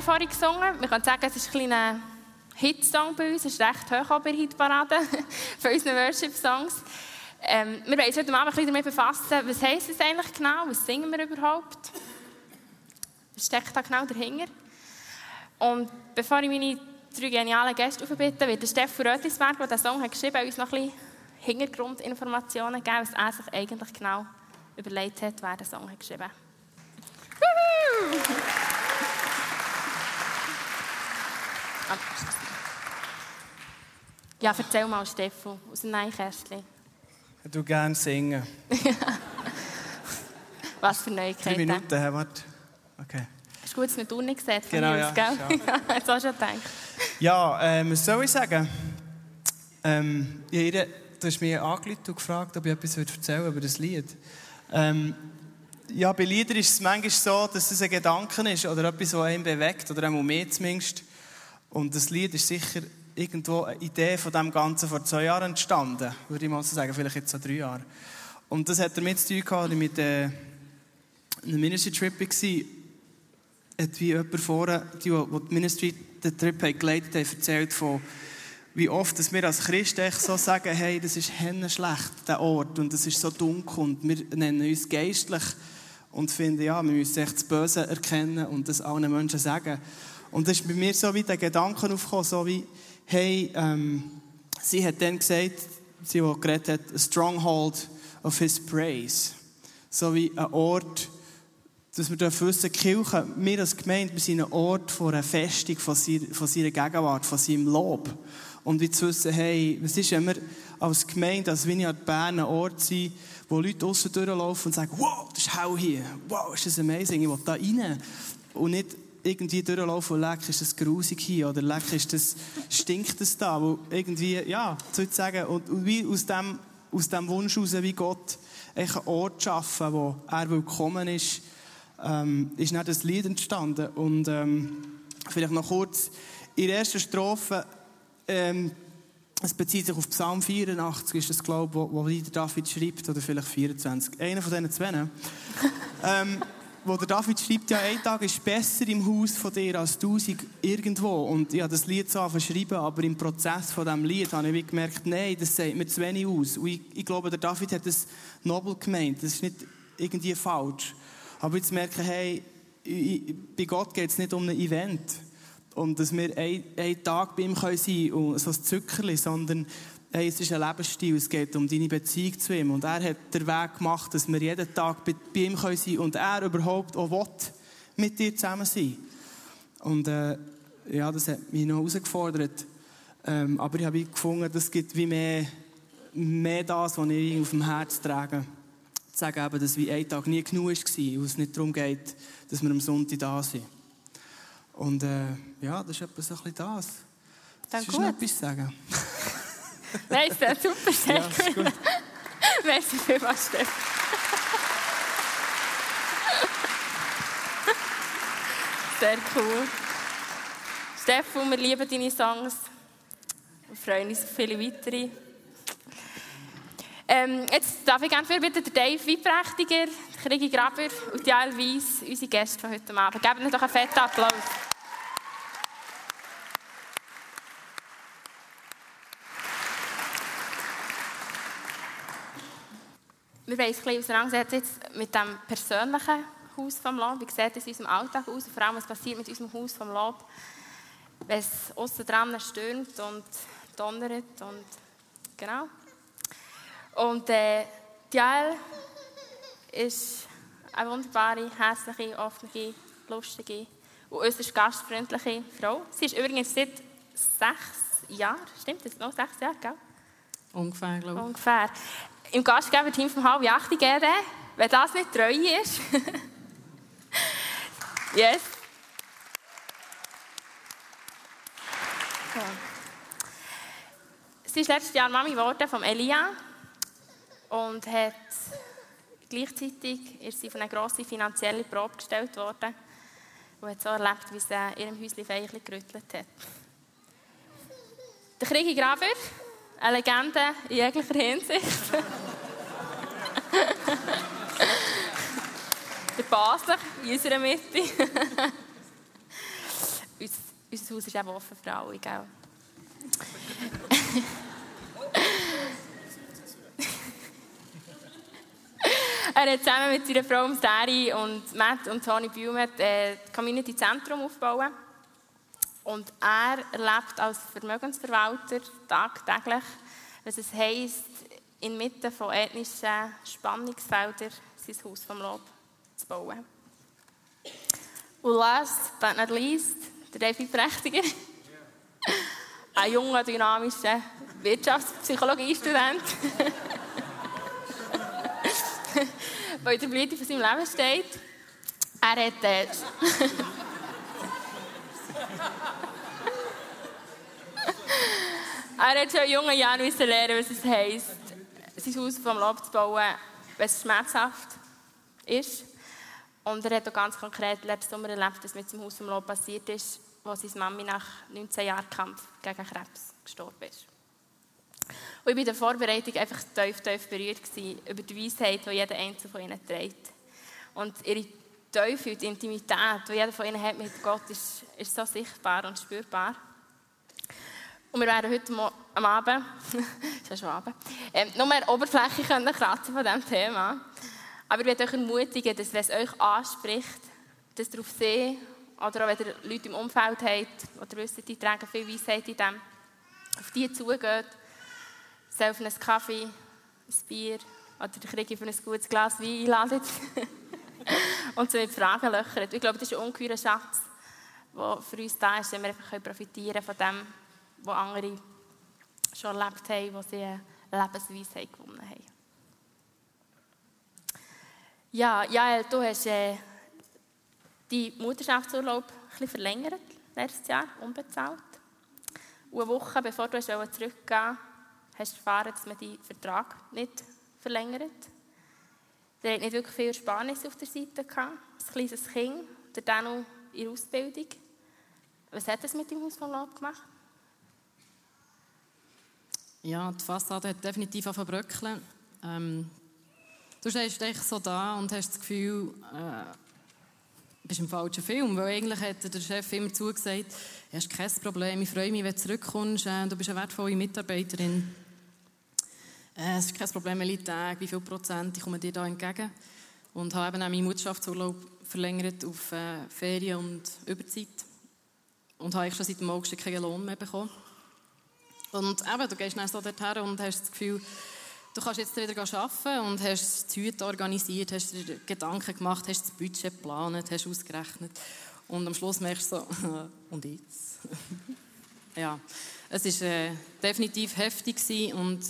Wir vorhin gesungen. Wir können sagen, es ist ein kleiner Hitsong bei uns. Es ist recht hoch bei der Hitparade für unsere Worship-Songs. Ähm, wir wollen uns heute Abend ein bisschen damit befassen, was heisst es eigentlich genau? Was singen wir überhaupt? Was steckt da genau dahinter? Und bevor ich meine drei genialen Gäste aufbitte, wird der Stefan Rötlisberg, der diesen Song hat geschrieben hat, uns noch ein bisschen Hintergrundinformationen geben, was er sich eigentlich genau überlegt hat, wer den Song hat geschrieben hat. Ja, erzähl mal, Stefan, aus dem Neinkästchen. Ich würde gerne singen. Was für Drei Neuigkeiten. Minuten, hey, warte. Okay. Hast du gut eine Tour nicht gesehen von Genau, mir ja, gell? Ja, jetzt auch schon gedacht. Ja, ähm, was soll ich sagen? Ähm, jeder, du hast mich angerufen und gefragt, ob ich etwas erzählen würde über das Lied. Ähm, ja, bei Liedern ist es manchmal so, dass es ein Gedanke ist oder etwas, was einen bewegt, oder einmal mehr zumindest. Und das Lied ist sicher irgendwo eine Idee von dem Ganzen vor zwei Jahren entstanden, würde ich mal so sagen, vielleicht jetzt so drei Jahre. Und das hat damit zu tun gehabt, mit äh, einem Ministry-Trip war, hat wie jemand vorher, die, die die Ministry den Trip haben geleitet haben, erzählt von, wie oft dass wir als Christen so sagen, hey, das ist schlecht, der Ort, und es ist so dunkel, und wir nennen uns geistlich und finden, ja, wir müssen echt das Böse erkennen und das allen Menschen sagen. Und das ist bei mir so wie der Gedanke aufgekommen, so wie, hey, ähm, sie hat dann gesagt, sie, die geredet hat, a stronghold of his praise. So wie ein Ort, dass wir dürfen wissen, Kirche, wir als Gemeinde, wir sind ein Ort von einer Festung von seiner, Gegenwart, von seinem Lob. Und wie zu wissen, hey, was ist, wenn wir als Gemeinde, als Vineyard Bern ein Ort sind, wo Leute aussen durchlaufen und sagen, wow, das ist hell hier, wow, ist das amazing, ich will da rein. Und nicht irgendwie durchlaufen und leck, ist das grusig hier, oder leck, ist das, stinkt das da, wo irgendwie, ja, sozusagen, und, und wie aus dem, aus dem Wunsch heraus, wie Gott einen Ort schaffen, wo er willkommen ist, ähm, ist dann das Lied entstanden. Und ähm, vielleicht noch kurz, in der ersten Strophe, ähm, es bezieht sich auf Psalm 84, ist das, glaube ich, wo, wo David schreibt, oder vielleicht 24, einer von diesen zwei. ähm, wo der David schreibt, ja, ein Tag ist besser im Haus von dir als tausend irgendwo. Und ich habe das Lied so verschrieben, aber im Prozess von diesem Lied habe ich gemerkt, nein, das sieht mir zu wenig aus. Und ich, ich glaube, der David hat das nobel gemeint. Das ist nicht irgendwie falsch. Aber jetzt merke ich, hey, ich, bei Gott geht es nicht um ein Event. Und dass wir ein- einen Tag bei ihm sein können und so ein Zückerli, sondern hey, es ist ein Lebensstil, es geht um deine Beziehung zu ihm. Und er hat den Weg gemacht, dass wir jeden Tag bei, bei ihm sein können und er überhaupt auch will, mit dir zusammen sein. Und äh, ja, das hat mich noch herausgefordert. Ähm, aber ich habe gefunden, das gibt wie mehr, mehr das, was ich auf dem Herz trage. Zu sagen, eben, dass wie ein Tag nie genug war und es nicht darum geht, dass wir am Sonntag da sind. Und äh, ja, das ist etwa so ein bisschen das. Dann Willst du noch etwas sagen? Nein, ist super, sehr Ja, ist gut. Merci vielmals, Stefan. Sehr cool. Stefan, wir lieben deine Songs. Wir freuen uns auf viele weitere. Ähm, jetzt darf ich gerne für bitte den Dave Weibprächtiger, Krigi Graber und Jael Weiss, unsere Gäste von heute Abend. Geben ihnen doch einen fetten Applaus. Wir wollen uns ein bisschen auseinandersetzen jetzt mit dem persönlichen Haus vom Lob. Wie sieht es in unserem Alltag aus? Und vor allem, was passiert mit unserem Haus vom Lob, wenn es aussen dran stürmt und donnert und genau. Und äh, Jael ist eine wunderbare, hässliche, offene, lustige und äußerst gastfreundliche Frau. Sie ist übrigens seit sechs Jahren, stimmt das noch? Sechs Jahre, gell? Ungefähr, glaube ich. Ungefähr im Gastgeberteam von halb acht geben. Wenn das nicht treu ist. yes. Sie ist letztes Jahr Mami geworden von Elia und hat gleichzeitig ist sie von einer grossen finanziellen Probe gestellt worden und hat so erlebt, wie sie in ihrem Häuschen Feichel gerüttelt hat. Der Krieg in Graber eine Legende in jeglicher Hinsicht. der Basler in unserer Mitte. unser Haus ist eben offen für alle, gell? er hat zusammen mit seiner Frau Sari und Matt und Tony Baumet äh, das Community Zentrum aufgebaut. Und er erlebt als Vermögensverwalter tagtäglich, was es heisst, inmitten von ethnischen Spannungsfeldern sein Haus vom Lob zu bauen. Und last but not least, der David Prächtiger. Ein junger, dynamischer Wirtschaftspsychologiestudent. der in der Blüte von seinem Leben steht. Er hat. Äh, er hat schon in jungen Jahren lernen, was es heisst, sein Haus vom Lob zu bauen, wenn es schmerzhaft ist. Und er hat auch ganz konkret letzten Sommer erlebt, dass mit seinem Haus vom Lob passiert ist, wo seine Mami nach 19 Jahren Kampf gegen Krebs gestorben ist. Und ich war in der Vorbereitung einfach tief, tief berührt über die Weisheit, die jeder Einzelne von ihnen trägt. Und ihre Teufel, die Intimität, die jeder von ihnen hat mit Gott, ist, ist so sichtbar und spürbar. Und wir werden heute am Abend, ist ja schon Abend, ähm, noch mehr Oberfläche können kratzen von diesem Thema. Aber ich möchte euch ermutigen, dass wenn es euch anspricht, dass darauf sehen, oder auch wenn ihr Leute im Umfeld habt, oder wisst, die tragen viel Weisheit in dem, auf die zugeht, selbst einen Kaffee, ein Bier oder ich für ein gutes Glas Wein einladet und so mit Fragen löchert. Ich glaube, das ist ein ungeheurer Schatz, der für uns da ist, wenn wir einfach profitieren von dem, was andere schon erlebt haben, wo sie Lebensweisheit gewonnen haben. Ja, Jael, du hast äh, die Mutterschaftsurlaub ein bisschen verlängert, letztes Jahr, unbezahlt. Und eine Woche bevor du zurückgehen hast du erfahren, dass man deinen Vertrag nicht verlängert. Der hat nicht wirklich viel Ersparnis auf der Seite gehabt. Ein kleines Kind, der dann noch in der Ausbildung. Was hat das mit dem Haus von Lot gemacht? Ja, die Fassade hat definitiv verbröckeln. Ähm, du stehst echt so da und hast das Gefühl, äh, bist im falschen Film, weil eigentlich hat der Chef immer zugesagt, du hast kein Problem, ich freue mich, wenn du zurückkommst, äh, du bist eine wertvolle Mitarbeiterin. Äh, es ist kein Problem, welche Tage, wie viel Prozent, ich komme dir da entgegen. Und habe eben auch meinen Mutterschaftsurlaub verlängert auf äh, Ferien und Überzeit. Und habe ich schon seit dem August keinen Lohn mehr bekommen. Und eben, du gehst dann so dorthin und hast das Gefühl, du kannst jetzt wieder arbeiten und hast das Hüte organisiert, hast dir Gedanken gemacht, hast das Budget geplant, hast ausgerechnet. Und am Schluss merkst du so, und jetzt? ja, es war äh, definitiv heftig und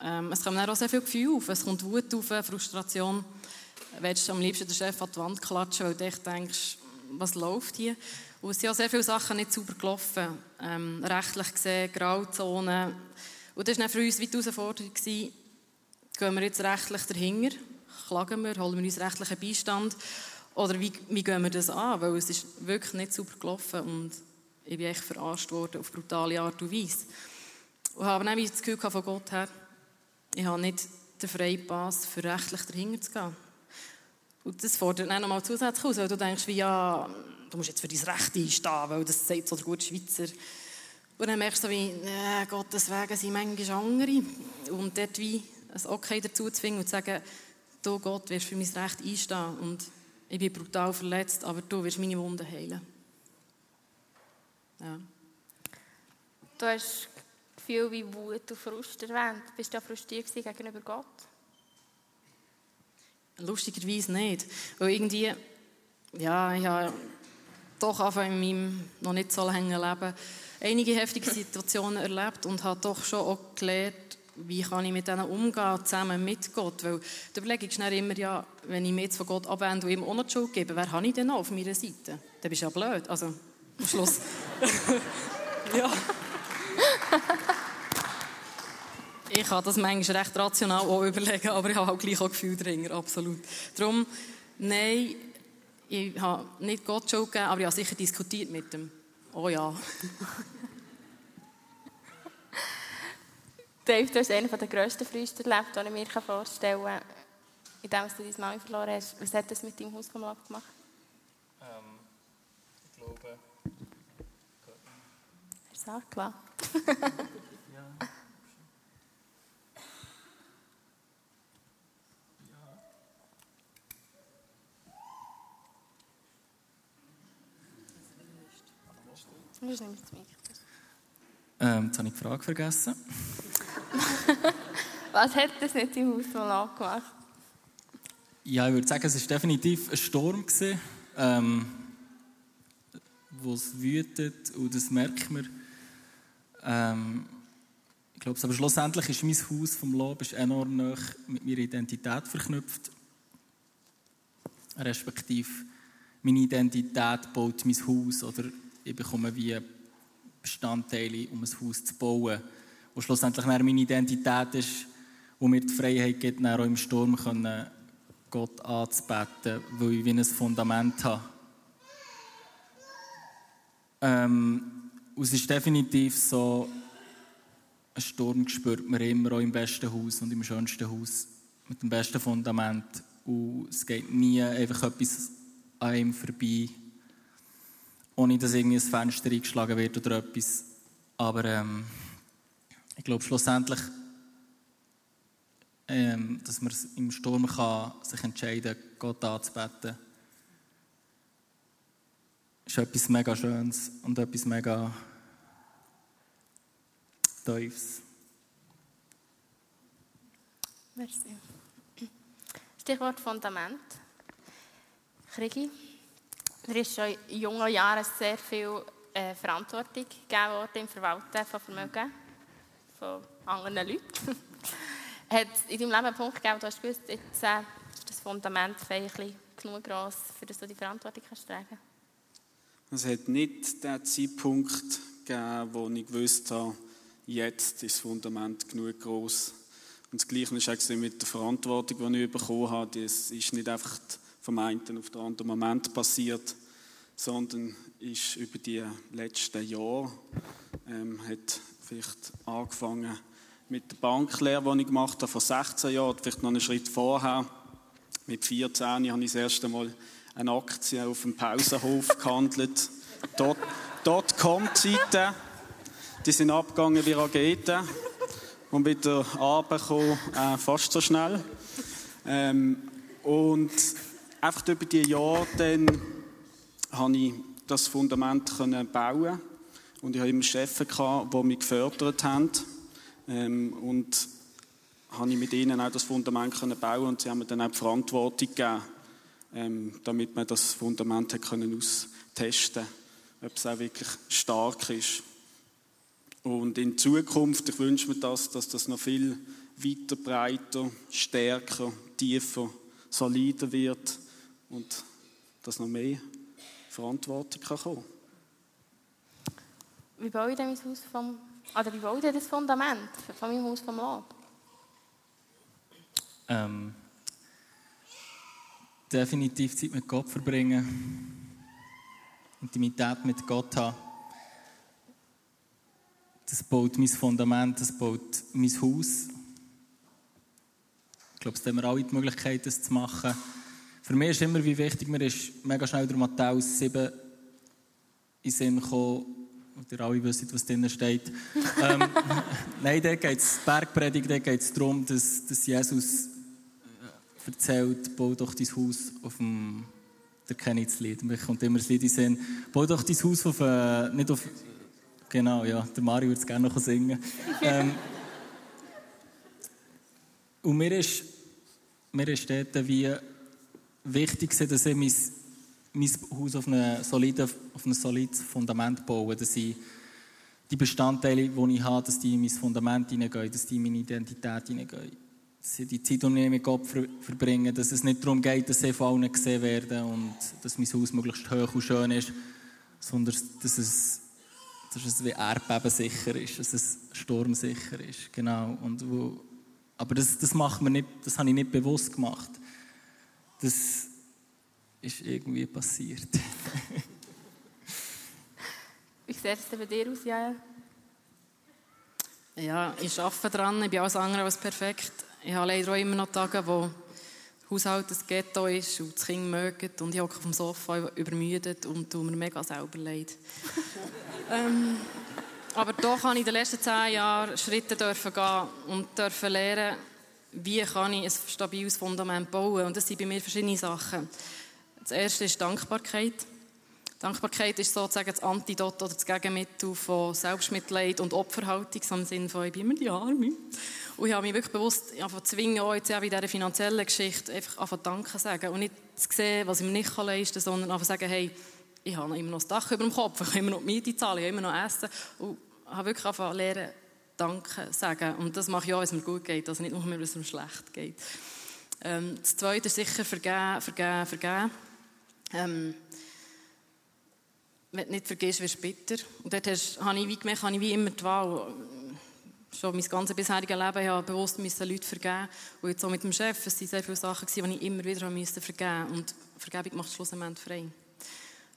ähm, es kommen auch sehr viele Gefühle auf. Es kommt Wut auf, Frustration. Du willst am liebsten den Chef an die Wand klatschen, weil du denkst, was läuft hier? Und es sind auch sehr viele Sachen nicht sauber gelaufen. Ähm, rechtlich gesehen, Grauzonen. Und das war für uns die Herausforderung, gehen wir jetzt rechtlich dahinter? Klagen wir? Holen wir uns rechtlichen Beistand? Oder wie, wie gehen wir das an? Weil es ist wirklich nicht sauber gelaufen und ich bin echt verarscht worden auf brutale Art und Weise. Und habe dann das Gefühl von Gott her, ich habe nicht den freien Pass, für rechtlich dahinter zu gehen. Und das fordert dann nochmal zusätzlich aus, weil du denkst, wie, ja, du musst jetzt für dein Recht einstehen, weil das sagt so der gute Schweizer. Und dann merkst du wie, äh, Gottes Wege sind manchmal andere. Und dort wie ein Okay dazu zu finden und zu sagen, du Gott wirst für mein Recht einstehen und ich bin brutal verletzt, aber du wirst meine Wunden heilen. Ja. Du hast Gefühl wie Wut und Frust erwähnt. Bist du frustriert gegenüber Gott? Lustigerweise nicht. Weil irgendwie, ja, ich habe doch einfach in meinem noch nicht so langen Leben einige heftige Situationen erlebt und habe doch schon auch gelernt, wie kann ich mit denen umgehen, zusammen mit Gott. Weil die Überlegung ist immer, ja, wenn ich mich jetzt von Gott abwende und ihm auch noch die Schuld gebe, wer habe ich denn noch auf meiner Seite? Dann bist du ja blöd. Also, am Schluss. ja. Ich kann das manchmal recht rational auch überlegen, aber ich habe auch gleich auch Gefühl dahinter, absolut. Darum, nein, ich habe nicht Gott Schuld gegeben, aber ich habe sicher diskutiert mit ihm. Oh ja. Dave, du hast einen der grössten Früchte erlebt, den ich mir vorstellen kann, indem du deine Mami verloren hast. Was hat das mit deinem Haus gemacht? Ähm, ich glaube... Hast du es angelassen? Ja. Das ist nämlich das Mikro. Ähm, jetzt habe ich die Frage vergessen. Was hat das mit deinem Haus vom Lab gemacht? Ja, ich würde sagen, es war definitiv ein Sturm, gewesen, ähm, wo es wütet und das merkt man. Ähm, ich glaube, aber schlussendlich ist mein Haus vom Lob ist enorm nah mit meiner Identität verknüpft. Respektive meine Identität baut mein Haus oder ich bekomme wie Bestandteile, um ein Haus zu bauen. Und schlussendlich meine Identität ist, wo mir die Freiheit gibt, auch im Sturm können Gott anzubeten, weil ich wie ein Fundament habe. Ähm, es ist definitiv so, ein Sturm spürt man immer auch im besten Haus und im schönsten Haus mit dem besten Fundament. Und es geht nie einfach etwas an ihm vorbei, ohne dass irgendwie ein Fenster eingeschlagen wird oder etwas. Aber ähm, ich glaube schlussendlich, ähm, dass man im Sturm kann sich entscheiden kann, Gott anzubeten. ist etwas mega Schönes und etwas mega Tiefes. Merci. Stichwort Fundament. Krigi, dir ist schon in jungen Jahren sehr viel äh, Verantwortung gegeben worden im Verwalten von Vermögen von anderen Leuten. Hat es in deinem Leben einen Punkt gegeben, wo du hast gewusst, jetzt äh, ist das Fundament vielleicht genug gross, für das du die Verantwortung kannst tragen Es hat nicht den Zeitpunkt gegeben, wo ich gewusst habe, jetzt ist das Fundament genug groß. Und das Gleiche ist auch mit der Verantwortung, die ich bekommen habe. Das ist nicht einfach vom einen auf den anderen Moment passiert, sondern ist über die letzten Jahre ähm, hat vielleicht angefangen mit der Banklehre, die ich gemacht habe vor 16 Jahren, vielleicht noch einen Schritt vorher. Mit 14 habe ich das erste Mal eine Aktie auf dem Pausenhof gehandelt. Dort, kommt Seite. Die sind abgegangen wie Raketen und wieder runtergekommen, äh, fast so schnell. Ähm, und einfach über die Jahre dann habe ich das Fundament können bauen und ich hatte immer Chefs, die mich gefördert haben ähm, und habe ich mit ihnen auch das Fundament können bauen und sie haben mir dann auch die Verantwortung gegeben, ähm, damit man das Fundament hat können austesten ob es auch wirklich stark ist. Und in Zukunft, ich wünsche mir das, dass das noch viel weiter, breiter, stärker, tiefer, solider wird und dass noch mehr Verantwortung kann kommen Wie baue ich denn mein Haus vom, oder wie baue ich denn das Fundament von meinem Haus vom Lob? Ähm, definitiv Zeit mit Gott verbringen, Intimität mit Gott haben. Das baut mein Fundament, das baut mein Haus. Ich glaube, es haben wir alle die Möglichkeit, das zu machen. Für mich ist immer wie wichtig, mir ist mega schnell der Matthäus 7 in Sinn gekommen, und ihr alle wisst, was drinnen steht. ähm, nein, da geht es, Bergpredigt, da geht es darum, dass, dass Jesus erzählt, bau doch dein Haus auf dem, der kennt das Lied, mir kommt immer das Lied in Sinn, bau doch dein Haus auf, äh, nicht auf, genau, ja, der Mario würde es gerne noch singen. ähm, und mir ist, mir ist dort wie wichtig, dass ich mein, mein Haus auf, eine solide, ein solides Fundament baue, dass ich die Bestandteile, die ich habe, dass die in mein Fundament hineingehen, dass die in meine Identität hineingehen. Dass ich die Zeit, die ich mit Gott verbringe, dass es nicht darum geht, dass sie von allen gesehen werden und dass mein Haus möglichst hoch und schön ist, sondern dass es, dass es wie Erdbeben sicher ist, dass es sturmsicher ist, genau. Und wo, aber das, das macht man nicht, das habe ich nicht bewusst gemacht. Das ist irgendwie passiert. Wie sieht es denn bei dir aus, Jael? Ja, ich arbeite dran, ich bin alles andere als perfekt. Ich habe leider auch immer noch Tage, wo der Haushalt ein Ghetto ist und das Kind mögt und ich hocke auf dem Sofa übermüdet und tue mir mega selber leid. ähm, aber doch habe ich in den letzten zehn Jahren Schritte dürfen gehen und dürfen lernen, wie kann ich ein stabiles Fundament bauen. Und das sind bei mir verschiedene Sachen. Das erste ist Dankbarkeit. Dankbarkeit ist sozusagen das Antidot oder das Gegenmittel von Selbstmitleid und Opferhaltung, im Sinne von, ich bin immer die Arme. Und ich habe mich wirklich bewusst zwingen, auch jetzt ja in dieser finanziellen Geschichte, einfach einfach Danke sagen und nicht zu sehen, was ich mir nicht leisten kann, sondern einfach sagen, hey, ich habe immer noch das Dach über dem Kopf, ich habe immer noch die Miete zahlen, ich habe immer noch Essen und habe wirklich einfach lernen, Danke sagen. Und das mache ich auch, wenn es mir gut geht, also nicht nur, wenn es mir schlecht geht. Ähm, das Zweite ist sicher vergeben, vergeben, vergeben. Ähm, wenn du nicht vergisst, wirst du bitter. Und dort hast, habe ich wie gemerkt, habe ich wie immer die Wahl. Schon mein ganzes bisheriges Leben habe bewusst müssen Leute vergeben. Und jetzt auch mit dem Chef, es waren sehr viele Sachen, die ich immer wieder musste vergeben Und Vergebung macht schlussendlich frei.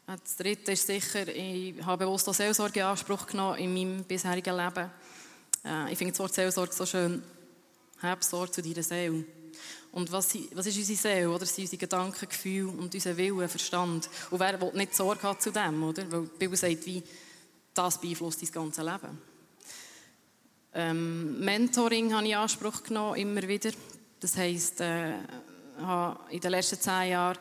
Das Dritte ist sicher, ich habe bewusst auch Seelsorge in Anspruch genommen in meinem bisherigen Leben. Äh, ich finde das Wort Seelsorge so schön. Hab Sorge zu deiner Seele. Und was, was ist unsere Seele? Oder? Das sind unsere Gedanken, Gefühle und unser Wille, Verstand. Und wer will nicht Sorge hat zu dem? Oder? Weil die Bibel sagt, wie, das beeinflusst dein ganze Leben. Ähm, Mentoring habe ich in Anspruch genommen, immer wieder. Das heisst, äh, habe in den letzten zehn Jahren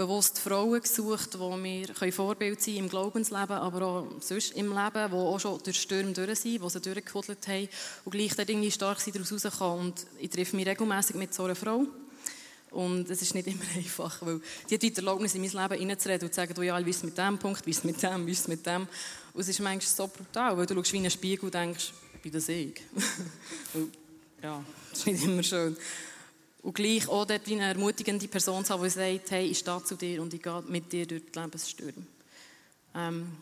bewusst Frauen gesucht, die mir Vorbild sein können im Glaubensleben, aber auch sonst im Leben, die auch schon durch Stürme durch sind, die sie durchgekuddelt haben und gleich irgendwie stark sind, daraus rauskommen. Und ich treffe mich regelmäßig mit so einer Frau. Und es ist nicht immer einfach, weil die hat die Erlaubnis, in mein Leben hineinzureden und zu sagen, du, ja, wie ist mit dem Punkt, wie ist mit dem, wie ist mit dem. Und es ist manchmal so brutal, weil du schaust wie in einen Spiegel und denkst, bin das ich? ja, das ist nicht immer schön. Und gleich auch dort eine ermutigende Person zu haben, die sagt, hey, ich stehe zu dir und ich gehe mit dir durch die Lebensstürme. Ähm,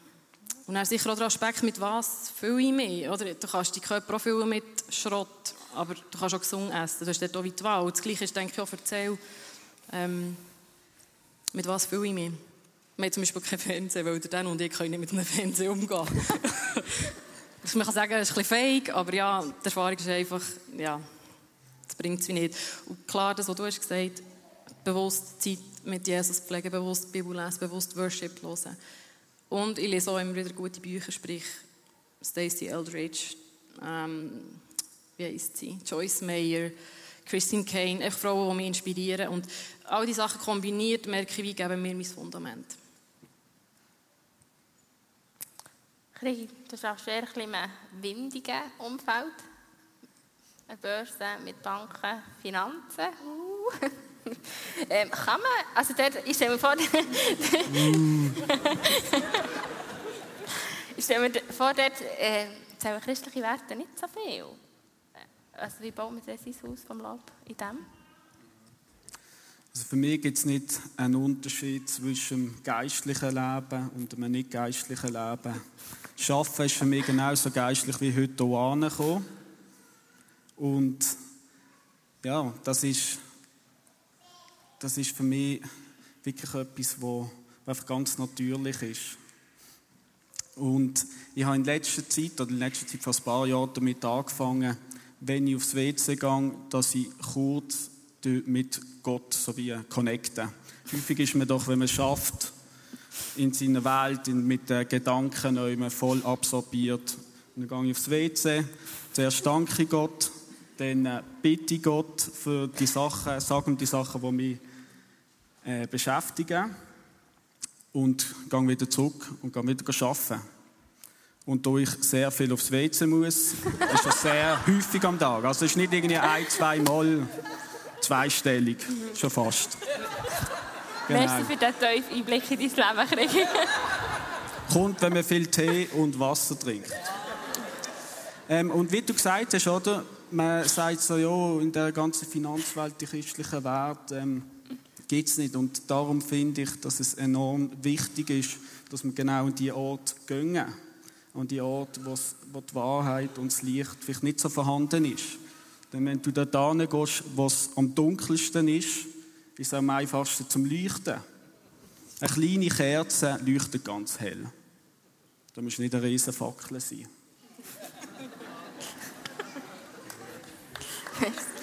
und dann sicher auch der Aspekt, mit was fühle ich mich. Oder? Du kannst deinen Körper auch füllen mit Schrott, aber du kannst auch gesund essen. Du hast dort auch die Wahl. Und das Gleiche ist, denke ich, auch erzähl, ähm, mit was fühle ich mich. Wir haben zum Beispiel keinen Fernseher, weil der und ich können nicht mit einem Fernseher umgehen. man kann sagen, es ist ein bisschen fake, aber ja, die Erfahrung ist einfach, ja, das bringt es nicht. Und klar, das, was du hast gesagt bewusst Zeit mit Jesus pflegen, bewusst Bibel lesen, bewusst Worship hören. Und ich lese auch immer wieder gute Bücher, sprich Stacey Eldridge, ähm, wie heißt sie? Joyce Mayer, Christine Kane, einfach Frauen, die mich inspirieren. Und all diese Sachen kombiniert, merke ich, wie geben mir mein Fundament. Du bist auch schwer in einem windigen Umfeld. Eine Börse mit Banken, Finanzen. Uh. ähm, kann man, also dort, ich stelle mir vor, ich stelle mir vor, dort äh, zählen christliche Werte nicht so viel. Äh, also wie baut man sein Haus vom Lob in dem? Also für mich gibt es nicht einen Unterschied zwischen dem geistlichen Leben und dem nicht geistlichen Leben. Schaffen ist für mich genauso geistlich wie heute hier angekommen. Und ja, das ist, das ist für mich wirklich etwas, was einfach ganz natürlich ist. Und ich habe in letzter Zeit, oder in letzter Zeit vor ein paar Jahren damit angefangen, wenn ich aufs WC gehe, dass ich kurz mit Gott so wie connecten. Häufig ist man doch, wenn man es schafft, in seiner Welt mit den Gedanken voll absorbiert. Und dann gehe ich aufs WC. Zuerst danke Gott, dann äh, bitte Gott für die Sachen, sagen die Sachen, die mich äh, beschäftigen. Und gehe wieder zurück und gehe wieder arbeiten. Und da ich sehr viel aufs WC muss, ist das sehr häufig am Tag. Also es ist nicht irgendwie ein, zwei Mal zweistellig, schon fast. Genau. Merci für den tiefen Einblick in dein Leben, Krieg. Kommt, wenn man viel Tee und Wasser trinkt. Ähm, und wie du gesagt hast, oder? Man sagt so, ja, in der ganzen Finanzwelt, die christlichen Werte, ähm, gibt es nicht. Und darum finde ich, dass es enorm wichtig ist, dass wir genau an diese Ort gehen. an die Orte, wo die Wahrheit und das Licht vielleicht nicht so vorhanden ist. Denn wenn du dort hingehst, wo es am dunkelsten ist, ist es am einfachsten zum Leuchten. Eine kleine Kerze leuchtet ganz hell. Da muss nicht eine riesen Fackel sein.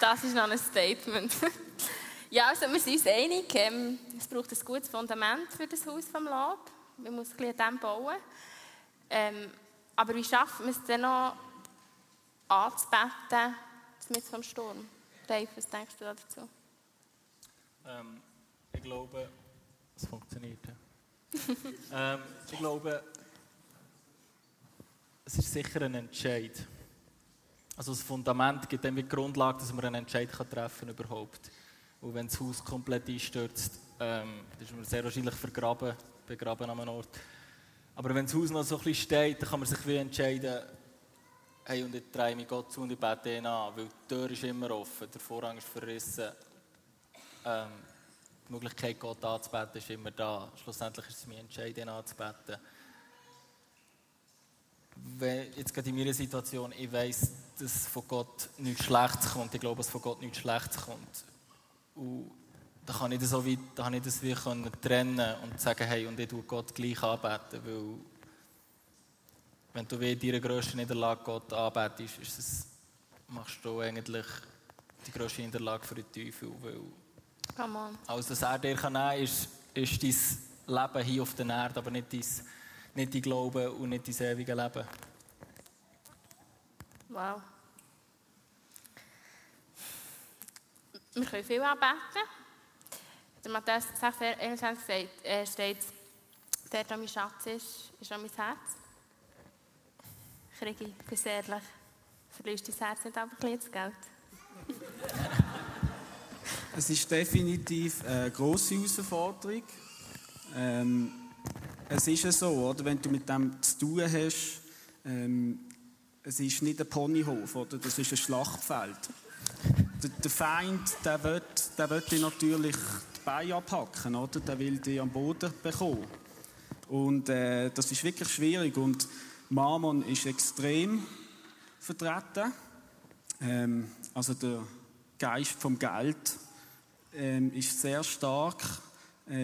Das ist noch ein Statement. ja, also wir sind uns einig, ähm, es braucht ein gutes Fundament für das Haus vom Lab. Man muss ein bisschen dem bauen. Ähm, aber wie schaffen wir es dann noch anzubeten mit vom Sturm? Dave, was denkst du dazu? Ähm, ich glaube, es funktioniert. Ähm, ich glaube, es ist sicher ein Entscheid. Also das Fundament gibt dann die Grundlage, dass man einen Entscheid kann treffen überhaupt. Und wenn das Haus komplett einstürzt, ähm, ist man sehr wahrscheinlich vergraben, begraben an einem Ort. Aber wenn das Haus noch so ein bisschen steht, dann kann man sich wie entscheiden, hey, und ich drehe mich Gott zu und ich bete ihn an, weil die Tür ist immer offen, der Vorhang ist verrissen. Ähm, die Möglichkeit, Gott anzubeten, ist immer da. Schlussendlich ist es mein Entscheid, ihn anzubeten. Jetzt gerade in meiner Situation, ich weiß, dass von Gott nichts Schlechtes kommt. Ich glaube, dass von Gott nichts Schlechtes kommt. Und da kann ich das so weit, da kann ich das wie können trennen und sagen, hey, und ich tue Gott gleich anbeten, weil wenn du in deiner grössten Niederlage Gott anbetest, ist es, machst du eigentlich die grösste Niederlage für den Teufel, weil Come on. alles, was er dir kann nehmen kann, ist, ist dein Leben hier auf der Erde, aber nicht dein, nicht dein Glauben und nicht dein ewige Leben. Wow. Wir können viel anbeten. Der Matthäus 6, 21 sagt, äh, steht, der, der mein Schatz ist, ist auch mein Herz. Kriege ich, bin ehrlich, verlierst dein Herz nicht einfach ein Geld. es ist definitiv eine grosse Herausforderung. Ähm, es ist ja so, oder, wenn du mit dem zu tun hast, ähm, es ist nicht ein Ponyhof, oder? das ist ein Schlachtfeld. Der, der Feind, der will, der dir natürlich die Beine abhacken, oder? der will dich am Boden bekommen. Und äh, das ist wirklich schwierig. Und Mammon ist extrem vertreten. Ähm, also der Geist vom Geld ähm, ist sehr stark,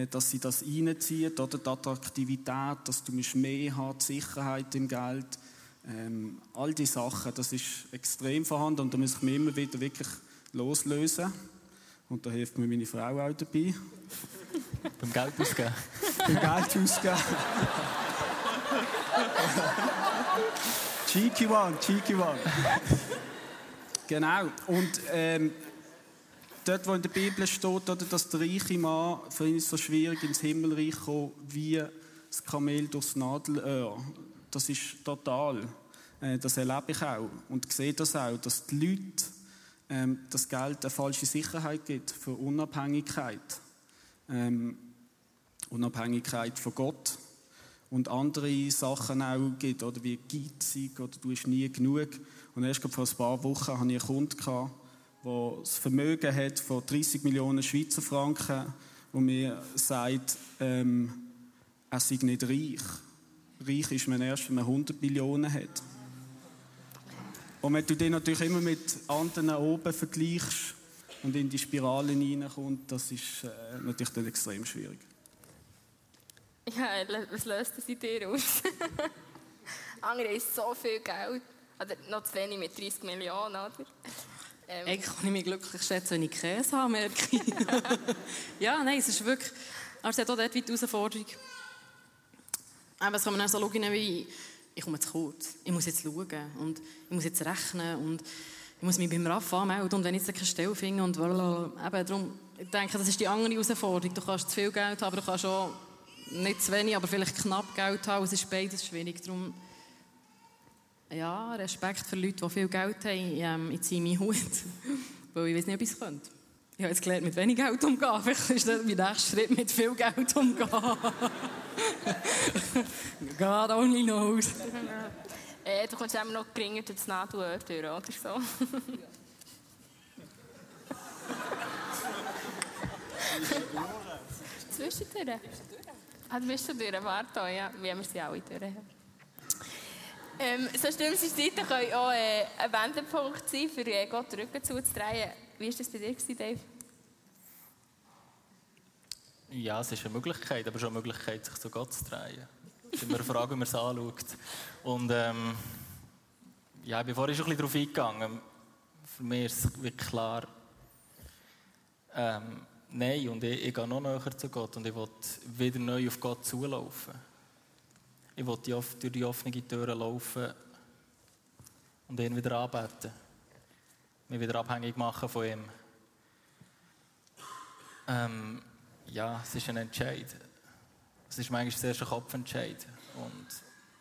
dass sie das reinzieht, oder die Attraktivität, dass du mehr haben, die Sicherheit im Geld. Ähm, all diese Sachen, das ist extrem vorhanden und da muss ich mich immer wieder wirklich loslösen. Und da hilft mir meine Frau auch dabei. Beim Geld ausgeben. Beim Geld ausgeben. cheeky one, cheeky one. genau. Und ähm, dort, wo in der Bibel steht, oder, dass der reiche Mann, für ihn ist so schwierig ins Himmelreich kommen, wie das Kamel durchs Nadelöhr. Das ist total. Äh, das erlebe ich auch. Und sehe das auch, dass die Leute ähm, das Geld eine falsche Sicherheit gibt für Unabhängigkeit. Ähm, Unabhängigkeit von Gott. Und andere Sachen auch gibt, oder wie geizig, oder du hast nie genug. Und erst vor ein paar Wochen hatte ich einen Kunden, der das Vermögen hat von 30 Millionen Schweizer Franken, wo mir sagt, ähm, er sei nicht reich. Reich ist man erst, wenn man 100 Millionen hat. Und wenn du den natürlich immer mit anderen oben vergleichst und in die Spirale hineinkommst, das ist äh, natürlich dann extrem schwierig. Ja, was löst das in dir aus? Andere haben so viel Geld. Oder noch zu wenig mit 30 Millionen, oder? Ähm. Eigentlich kann ich mich glücklich schätzen, wenn ich Käse habe, merke ich. ja, nein, es ist wirklich... Aber es hat auch dort die Herausforderung. Aber es kann man dann so schauen, wie ich komme zu kurz. Ich muss jetzt schauen und ich muss jetzt rechnen und ich muss mich beim RAF anmelden und wenn ich jetzt keine Stelle finde und Eben, darum, ich denke, das ist die andere Herausforderung. Du kannst zu viel Geld haben, aber du kannst auch nicht zu wenig, aber vielleicht knapp Geld haben. Es ist beides schwierig. Darum, ja, Respekt für Leute, die viel Geld haben. Ähm, ich ziehe meinen Hut, weil ich weiß nicht, ob ich es könnte. Ich habe jetzt gelernt, mit wenig Geld umzugehen. Vielleicht ist das mein nächster Schritt, mit viel Geld umzugehen. God only knows. äh, du kommst immer noch geringer durch das Nadelöhr durch, oder so. zwischendurch? Ah, du bist schon durch, warte, ja, wie wir sie alle durch haben. Ähm, so schlimmste Seiten können auch äh, ein Wendepunkt sein, für äh, Gott den Rücken zuzudrehen. Wie war das bei dir, Dave? Ja, es ist eine Möglichkeit, aber schon eine Möglichkeit, sich zu Gott zu drehen. Es ist immer eine Frage, wie man es anschaut. Und ähm, ja, ich bin vorhin schon ein bisschen darauf eingegangen. Für mich ist es wirklich klar, ähm, nein, und ich, ich gehe noch näher zu Gott und ich will wieder neu auf Gott zulaufen. Ich will die, durch die offenen Türen laufen und ihn wieder anbeten. Mich wieder abhängig machen von ihm. Ähm, ja, es ist ein Entscheid. Es ist manchmal zuerst ein Kopfentscheid. Und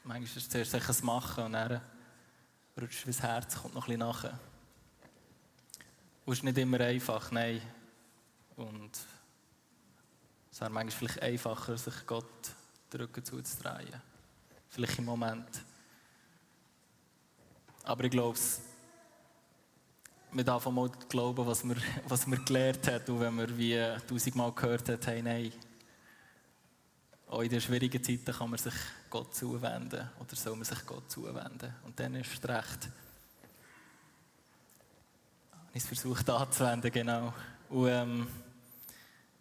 manchmal ist es zuerst ein Machen und dann rutscht das Herz kommt noch ein bisschen nachher. Es ist nicht immer einfach, nein. Und es wäre manchmal vielleicht einfacher, sich Gott den Rücken zuzudrehen. Vielleicht im Moment. Aber ich glaube, man darf mal glauben, was man, was man gelernt hat. Und wenn man wie tausendmal gehört hat, hey, nein, auch in den schwierigen Zeiten kann man sich Gott zuwenden oder soll man sich Gott zuwenden. Und dann ist es recht. Ich habe es versucht anzuwenden, genau. Und ähm,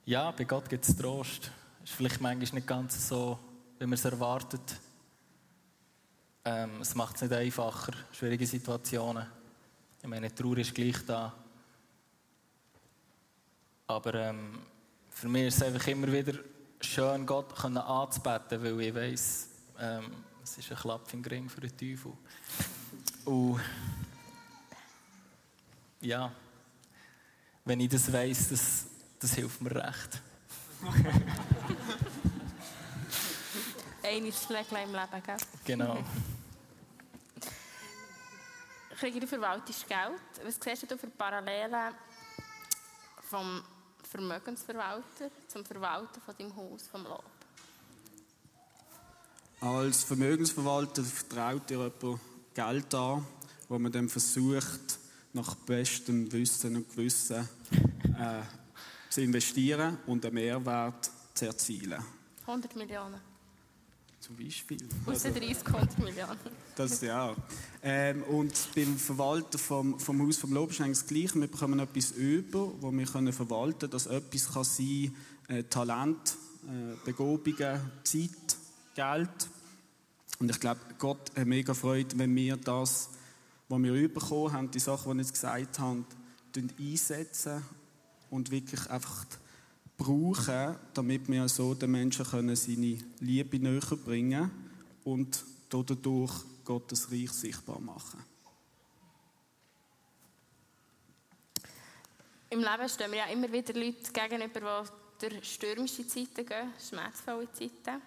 ja, bei Gott gibt es Trost. Ist vielleicht manchmal nicht ganz so, wie man es erwartet. Ähm, es macht es nicht einfacher, schwierige Situationen. Ich meine, Trauer ist gleich da. Aber ähm, für mich ist es einfach immer wieder schön, Gott anzubeten, weil ich weiss, ähm, es ist ein Klapp im Ring für den Teufel. Und ja, wenn ich das weiss, das, das hilft mir recht. Ein Schläglein im Leben, gell? Genau. Kriege ich verwaltest Geld. Was siehst du für Parallelen vom Vermögensverwalter zum Verwalter von deinem Haus, vom Lob? Als Vermögensverwalter vertraut dir jemand Geld an, wo man dann versucht, nach bestem Wissen und Gewissen äh, zu investieren und einen Mehrwert zu erzielen. 100 Millionen. Zum Beispiel. Aus den 30 100 Millionen. Das ja. Ähm, und beim Verwalter vom, vom Haus vom Lob ist eigentlich das Gleiche. Wir bekommen etwas über, das wir können verwalten können. Das etwas kann sein äh, Talent, äh, Begabungen, Zeit, Geld. Und ich glaube, Gott hat mega Freude, wenn wir das, was wir bekommen haben, die Sachen, die ich jetzt gesagt habe, einsetzen und wirklich einfach brauchen, damit wir so den Menschen können seine Liebe näher bringen und dadurch Gottes Reich sichtbar machen. Im Leben stehen wir ja immer wieder Leute gegenüber, die durch stürmische Zeiten gehen, schmerzvolle Zeiten.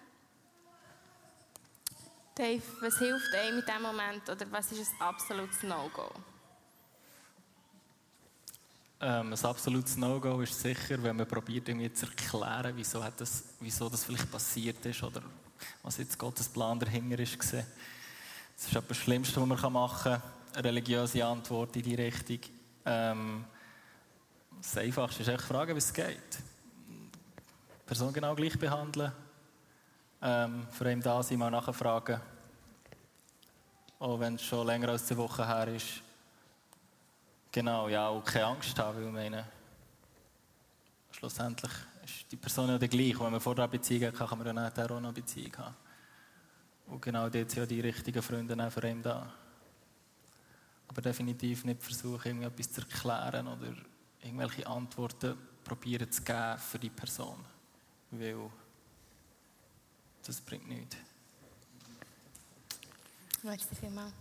Dave, was hilft einem in diesem Moment oder was ist ein absolutes No-Go? Ähm, ein absolutes No-Go ist sicher, wenn man probiert, irgendwie zu erklären, wieso, hat das, wieso das vielleicht passiert ist oder was jetzt Gottes Plan dahinter ist. Das ist das Schlimmste, was man machen kann. Eine religiöse Antwort in die Richtung. Ähm, das Einfachste ist echt fragen, wie es geht. Person genau gleich behandeln ähm, für ihn da sein, mal nachfragen. Auch wenn es schon länger als zwei Wochen her ist. Genau, ja, auch keine Angst haben, weil meine, schlussendlich ist die Person ja die gleiche. Wenn man vor der Beziehung hat, kann man nachher auch noch eine Beziehung haben. Und genau dort sind ja die richtigen Freunde auch für ihn da. Aber definitiv nicht versuchen, irgendetwas zu erklären oder irgendwelche Antworten probieren zu geben für die Person. Weil das bringt nichts. Merci vielmals.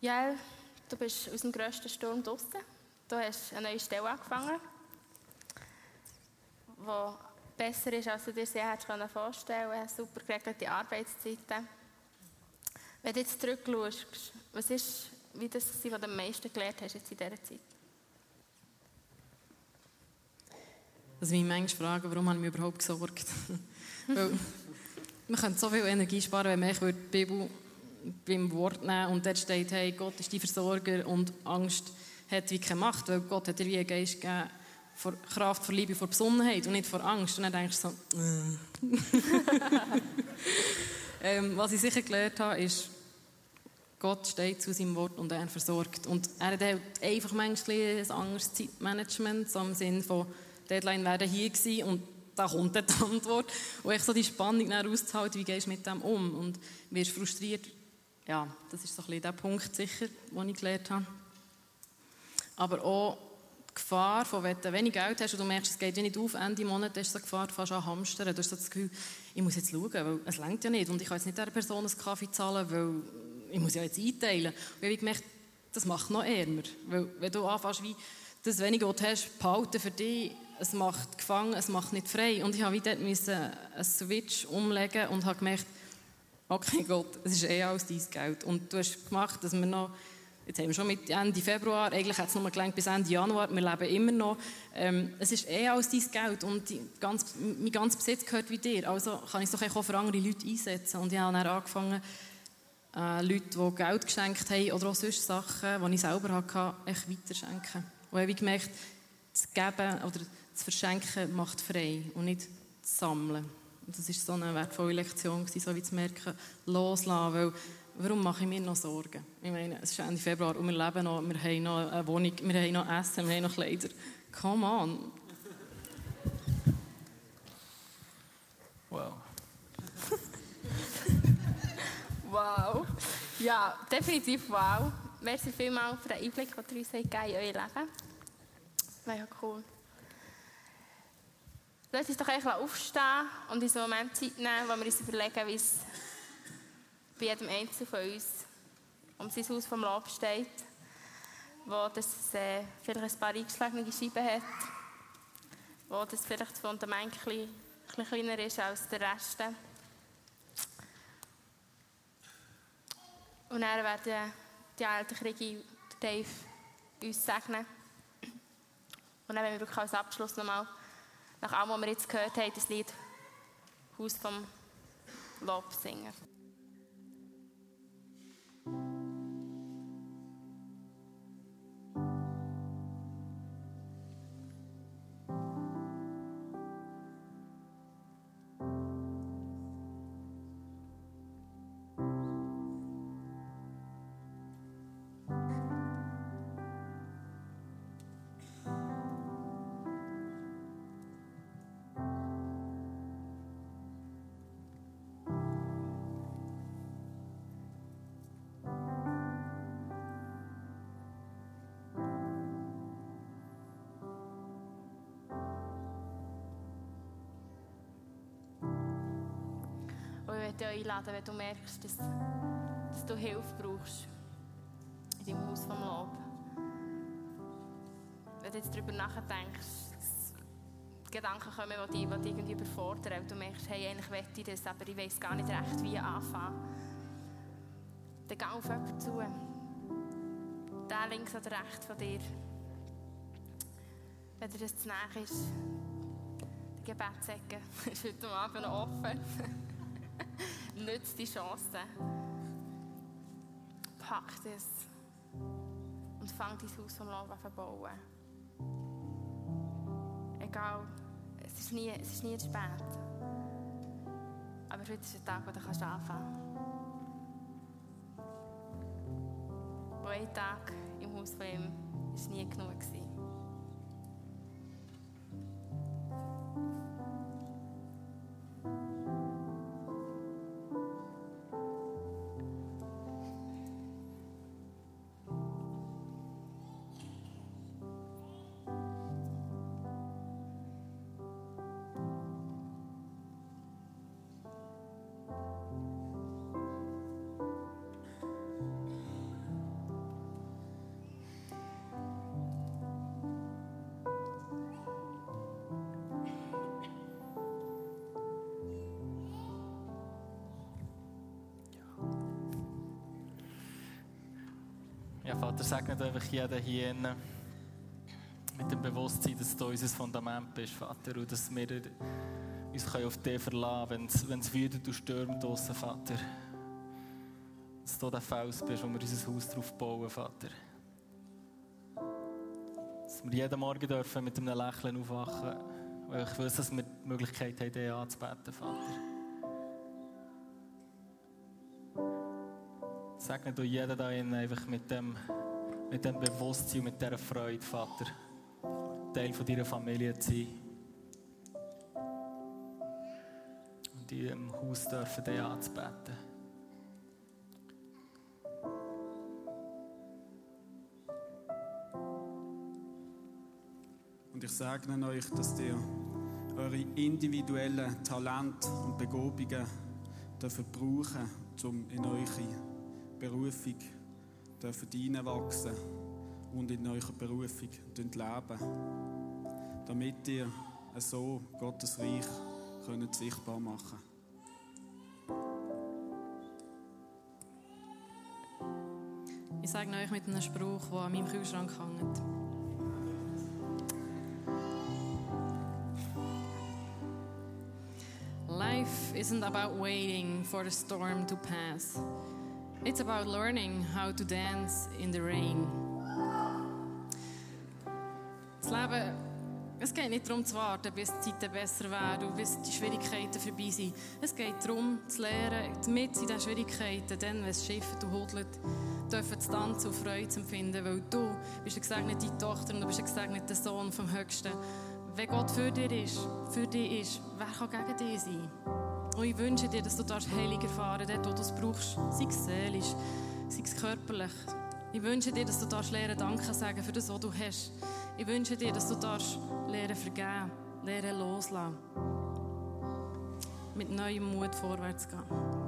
Ja, du bist aus dem grössten Sturm draußen. Du hast eine neue Stelle angefangen, die besser ist, als du dir sie hättest vorstellen können. Super geregelte Arbeitszeiten. Wenn du jetzt zurückschaust, was ist wie das, was du am meisten gelernt hast jetzt in dieser Zeit? Also mich manchmal fragen, warum habe ich mich überhaupt gesorgt? Weil man könnte so viel Energie sparen, wenn man die Bibel beim Wort nehmen und dort steht, hey, Gott ist die Versorger und Angst hat wie keine Macht, weil Gott hat dir wie einen Geist gegeben vor Kraft, vor Liebe, vor Besonnenheit und nicht vor Angst. Und dann denkst du so, äh. ähm, was ich sicher gelernt habe, ist, Gott steht zu seinem Wort und er versorgt. Und er hat einfach manchmal ein anderes Zeitmanagement, so im Sinne von, Deadline wäre hier gewesen und da kommt die Antwort. Und ich so die Spannung auszuhalten, wie gehst du mit dem um? Und wirst frustriert. Ja, das ist so ein der Punkt sicher, den ich gelernt habe. Aber auch die Gefahr, von wenn du wenig Geld hast und du merkst, es geht nicht auf, Ende Monat hast du die Gefahr, fast an hamstern. Du hast das Gefühl, ich muss jetzt schauen, weil es längt ja nicht und ich kann jetzt nicht dieser Person einen Kaffee zahlen, weil ich muss ja jetzt einteilen. Und ich habe gemerkt, das macht noch ärmer. Weil wenn du anfängst, wie das wenige, was du hast, behalten für dich, es macht gefangen, es macht nicht frei. Und ich habe wieder einen Switch umlegen und habe gemerkt, okay Gott, es ist eh alles dein Geld. Und du hast gemacht, dass wir noch, jetzt haben wir schon mit Ende Februar, eigentlich hat es nur gelangt bis Ende Januar, wir leben immer noch. Ähm, es ist eh alles dein Geld und die, ganz, mein ganzer Besitz gehört wie dir. Also kann ich es doch auch für andere Leute einsetzen. Und ich habe dann angefangen, äh, Leute, die Geld geschenkt haben oder auch sonst Sachen, die ich selber hatte, echt weiterschenken. Und ich habe gemerkt, das Geben oder das Verschenken macht frei und nicht das Sammeln. Und das war so eine wertvolle Lektion, so wie zu merken, loslassen, weil warum mache ich mir noch Sorgen? Ich meine, es ist Ende Februar und wir leben noch, wir haben noch eine Wohnung, wir haben noch Essen, wir haben noch Kleider. Come on. Wow. wow. Ja, definitiv wow. Merci vielmals für den Einblick, den ihr uns in euer Leben. Mega cool. Lass uns doch eigentlich aufstehen und in so einem Moment Zeit nehmen, wo wir uns überlegen, wie es bei jedem Einzelnen von uns um sein Haus vom Lob steht, wo das äh, vielleicht ein paar eingeschlagene Scheiben hat, wo das vielleicht das Fundament ein bisschen, ein bisschen kleiner ist als der Rest. Und dann werden die ältere Rigi Dave uns segnen. Und dann werden wir wirklich als Abschluss nochmal nach allem, was wir jetzt gehört haben, das Lied Haus vom Lob singen. Dich einladen, wenn du merkst, dass, du Hilfe brauchst in deinem Haus vom Lob. Wenn du jetzt darüber nachdenkst, Gedanken kommen, die dich, die irgendwie überfordern, und du merkst, hey, eigentlich möchte ich das, aber ich weiß gar nicht recht, wie anfangen. Dann geh auf jemanden zu. Der links oder rechts von dir. Wenn dir das zu nahe ist, die Gebetsecke ist heute Abend offen. Nützt die Chance. Pack das. Und fang dein Haus vom Leben an zu bauen. Egal, es ist nie, es ist nie zu spät. Aber heute ist der Tag, wo du kannst anfangen kannst. Ein Tag im Haus von ihm war nie genug. Gewesen. Vater, segnet einfach jeden hier innen mit dem Bewusstsein, dass du unser Fundament bist, Vater, und dass wir uns auf dich verlassen können, wenn es wütet und stürmt draussen, Vater. Dass du der Fels bist, wo wir unser Haus drauf bauen, Vater. Dass wir jeden Morgen dürfen mit einem Lächeln aufwachen weil ich weiß, dass wir die Möglichkeit haben, dich anzubeten, Vater. Segne du jeden da einfach mit dem, mit dem Bewusstsein und mit dieser Freude, Vater, Teil von deiner Familie zu sein. Und in diesem Haus dürfen dich anzubeten. Und ich segne euch, dass ihr eure individuellen Talente und Begabungen dürft brauchen, um in eure Berufung hineinwachsen und in eurer Berufung leben damit ihr so Gottes Reich könnt sichtbar machen Ich sage euch mit einem Spruch, der an meinem Kühlschrank hängt. Life isn't about waiting for the storm to pass. It's about learning how to dance in the rain. Das Leben, es geht nicht darum zu warten, bis die Zeiten besser werden und bis die Schwierigkeiten vorbei sind. Es geht darum, zu lernen, mit in diesen Schwierigkeiten, dann, wenn es schifft und hodelt, dürfen zu tanzen und Freude zu empfinden, weil du bist eine gesegnete Tochter und du bist ein gesegneter Sohn vom Höchsten. Wenn Gott für dich ist, für dich ist, wer kann gegen dich sein? Und ich wünsche dir, dass du das Heilig erfahren dort, wo du es brauchst, sei es seelisch, sei es körperlich. Ich wünsche dir, dass du darfst lernen, Danke sagen für das, was du hast. Ich wünsche dir, dass du darfst lernen, vergeben, lernen, loslassen. Mit neuem Mut vorwärts gehen.